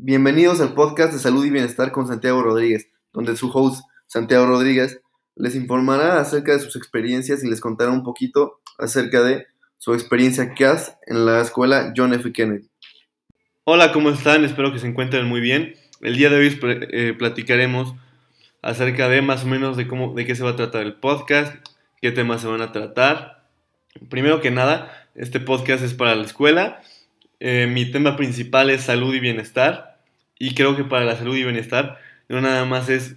Bienvenidos al podcast de Salud y Bienestar con Santiago Rodríguez, donde su host, Santiago Rodríguez, les informará acerca de sus experiencias y les contará un poquito acerca de su experiencia CAS en la escuela John F. Kennedy. Hola, ¿cómo están? Espero que se encuentren muy bien. El día de hoy eh, platicaremos acerca de más o menos de cómo, de qué se va a tratar el podcast, qué temas se van a tratar. Primero que nada, este podcast es para la escuela. Eh, mi tema principal es salud y bienestar. Y creo que para la salud y bienestar no nada más es,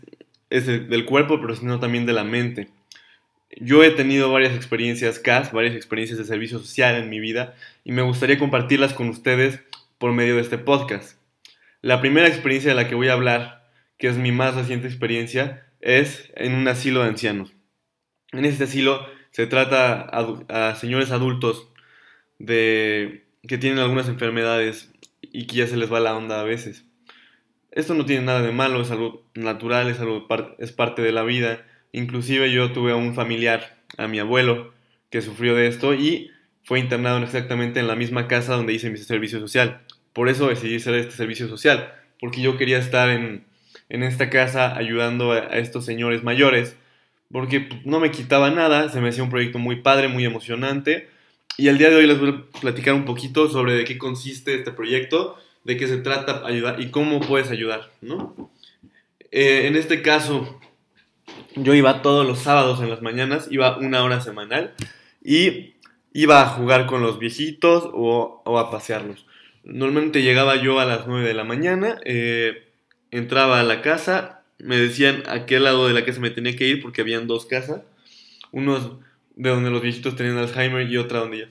es del cuerpo, pero sino también de la mente. Yo he tenido varias experiencias CAS, varias experiencias de servicio social en mi vida y me gustaría compartirlas con ustedes por medio de este podcast. La primera experiencia de la que voy a hablar, que es mi más reciente experiencia, es en un asilo de ancianos. En este asilo se trata a, señores adultos de, que tienen algunas enfermedades y que ya se les va la onda a veces. Esto no tiene nada de malo, es algo natural, es, algo, es parte de la vida Inclusive yo tuve a un familiar, a mi abuelo, que sufrió de esto y fue internado exactamente en la misma casa donde hice mi servicio social. Por eso decidí hacer este servicio social, porque yo quería estar en, esta casa ayudando a, estos señores mayores, porque no me quitaba nada, se me hacía un proyecto muy padre, muy emocionante. Y el día de hoy les voy a platicar un poquito sobre de qué consiste este proyecto, de qué se trata ayudar y cómo puedes ayudar, ¿no? Eh, en este caso, yo iba todos los sábados en las mañanas, iba una hora semanal y iba a jugar con los viejitos o, a pasearlos. Normalmente llegaba yo a las 9 de la mañana, eh, entraba a la casa, me decían a qué lado de la casa me tenía que ir porque habían dos casas, unos de donde los viejitos tenían Alzheimer y otra donde ya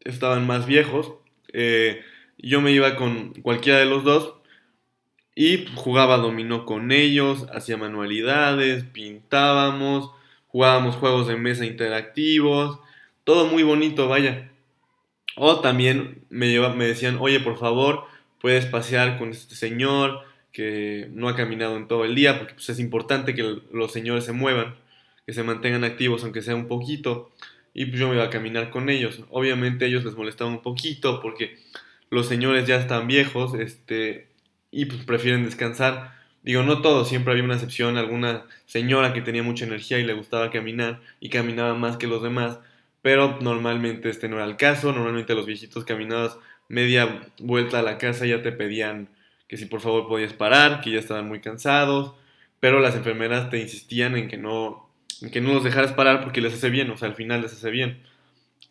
estaban más viejos. Eh, yo me iba con cualquiera de los dos y jugaba dominó con ellos, hacía manualidades, pintábamos, jugábamos juegos de mesa interactivos, todo muy bonito, vaya. O también me, lleva, me decían, oye, por favor, puedes pasear con este señor que no ha caminado en todo el día, porque pues, es importante que los señores se muevan, que se mantengan activos, aunque sea un poquito. Y pues yo me iba a caminar con ellos. Obviamente ellos les molestaba un poquito porque los señores ya están viejos, este, y pues prefieren descansar. Digo, no todos, siempre había una excepción, alguna señora que tenía mucha energía y le gustaba caminar y caminaba más que los demás, pero normalmente este no era el caso, normalmente los viejitos caminados media vuelta a la casa ya te pedían que si por favor podías parar, que ya estaban muy cansados, pero las enfermeras te insistían en que no, que no los dejaras parar porque les hace bien, o sea, al final les hace bien.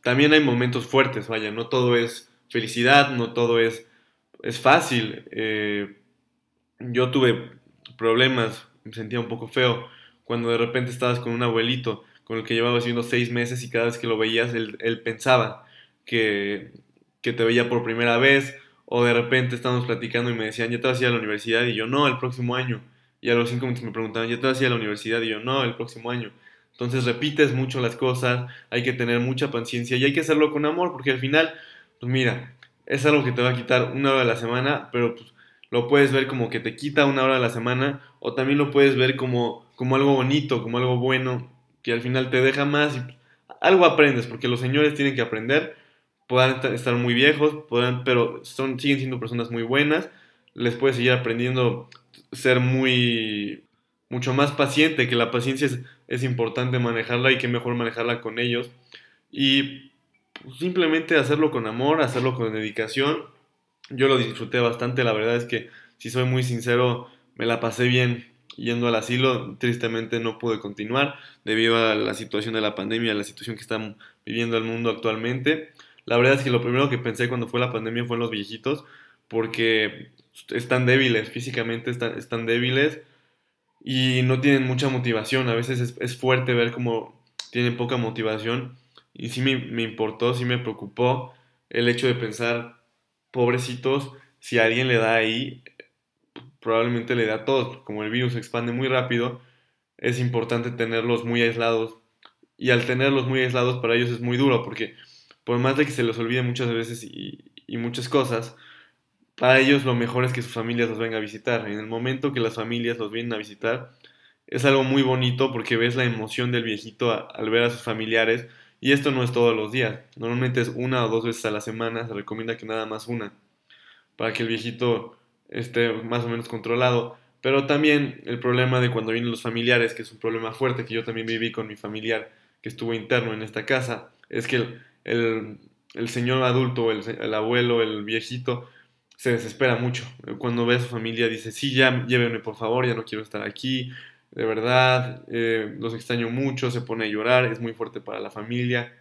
También hay momentos fuertes, vaya, no todo es felicidad, no todo es es fácil. Eh, yo tuve problemas, me sentía un poco feo cuando de repente estabas con un abuelito con el que llevabas viendo seis meses y cada vez que lo veías él, pensaba que, que, te veía por primera vez o de repente estábamos platicando y me decían, ya te vas a ir a la universidad y yo no, el próximo año. Y a los cinco minutos me preguntaban, ya te vas a ir a la universidad y yo no, el próximo año. Entonces repites mucho las cosas, hay que tener mucha paciencia y hay que hacerlo con amor porque al final, pues mira, es algo que te va a quitar una hora de la semana, pero pues, lo puedes ver como que te quita una hora de la semana, o también lo puedes ver como, como algo bonito, como algo bueno, que al final te deja más y algo aprendes, porque los señores tienen que aprender, puedan estar muy viejos, puedan, pero son, siguen siendo personas muy buenas, les puedes seguir aprendiendo ser muy mucho más paciente, que la paciencia es, importante manejarla y que mejor manejarla con ellos. Y simplemente hacerlo con amor, hacerlo con dedicación. Yo lo disfruté bastante, la verdad es que, si soy muy sincero, me la pasé bien yendo al asilo. Tristemente no pude continuar debido a la situación de la pandemia, a la situación que está viviendo el mundo actualmente. La verdad es que lo primero que pensé cuando fue la pandemia fue en los viejitos, porque están débiles, físicamente están, están débiles y no tienen mucha motivación. A veces es, es fuerte ver cómo tienen poca motivación y sí me, importó, sí me preocupó el hecho de pensar, pobrecitos, si alguien le da ahí, probablemente le da a todos. Como el virus se expande muy rápido, es importante tenerlos muy aislados. Y al tenerlos muy aislados para ellos es muy duro, porque por más de que se les olvide muchas veces y, y muchas cosas, para ellos lo mejor es que sus familias los vengan a visitar. En el momento que las familias los vienen a visitar, es algo muy bonito porque ves la emoción del viejito al ver a sus familiares y esto no es todos los días, normalmente es una o dos veces a la semana, se recomienda que nada más una, para que el viejito esté más o menos controlado. Pero también el problema de cuando vienen los familiares, que es un problema fuerte que yo también viví con mi familiar que estuvo interno en esta casa, es que el, señor adulto, el, abuelo, el viejito, se desespera mucho. Cuando ve a su familia dice, sí, ya llévenme por favor, ya no quiero estar aquí, de verdad, eh, los extraño mucho, se pone a llorar, es muy fuerte para la familia.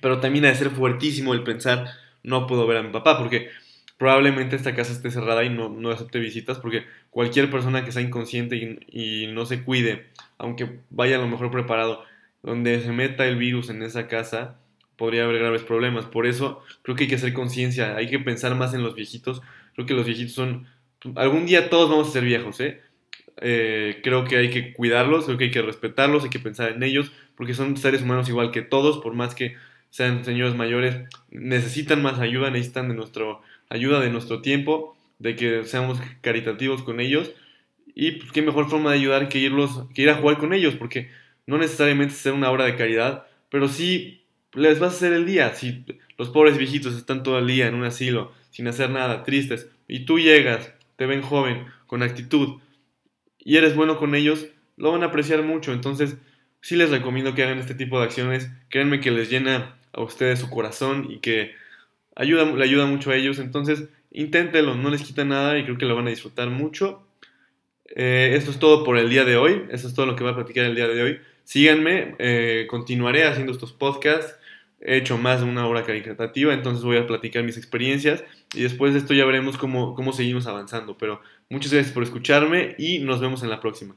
Pero también ha de ser fuertísimo el pensar, no puedo ver a mi papá, porque probablemente esta casa esté cerrada y no, no acepte visitas, porque cualquier persona que sea inconsciente y, y, no se cuide, aunque vaya a lo mejor preparado, donde se meta el virus en esa casa, podría haber graves problemas. Por eso creo que hay que hacer conciencia, hay que pensar más en los viejitos. Creo que los viejitos son... Algún día todos vamos a ser viejos, ¿eh? Eh, creo que hay que cuidarlos, creo que hay que respetarlos, hay que pensar en ellos, porque son seres humanos igual que todos, por más que sean señores mayores, necesitan más ayuda, necesitan de nuestro ayuda de nuestro tiempo, de que seamos caritativos con ellos. Y pues, qué mejor forma de ayudar que, irlos, que ir a jugar con ellos, porque no necesariamente ser una obra de caridad, pero sí les vas a hacer el día. Si los pobres viejitos están todo el día en un asilo, sin hacer nada, tristes, y tú llegas, te ven joven, con actitud, y eres bueno con ellos, lo van a apreciar mucho. Entonces, sí les recomiendo que hagan este tipo de acciones. Créanme que les llena a ustedes su corazón y que ayuda, le ayuda mucho a ellos. Entonces, inténtelo, no les quita nada y creo que lo van a disfrutar mucho. Eh, esto es todo por el día de hoy. Eso es todo lo que voy a platicar el día de hoy. Síganme, eh, continuaré haciendo estos podcasts. He hecho más de una hora caritativa, entonces voy a platicar mis experiencias y después de esto ya veremos cómo, cómo seguimos avanzando. Pero muchas gracias por escucharme y nos vemos en la próxima.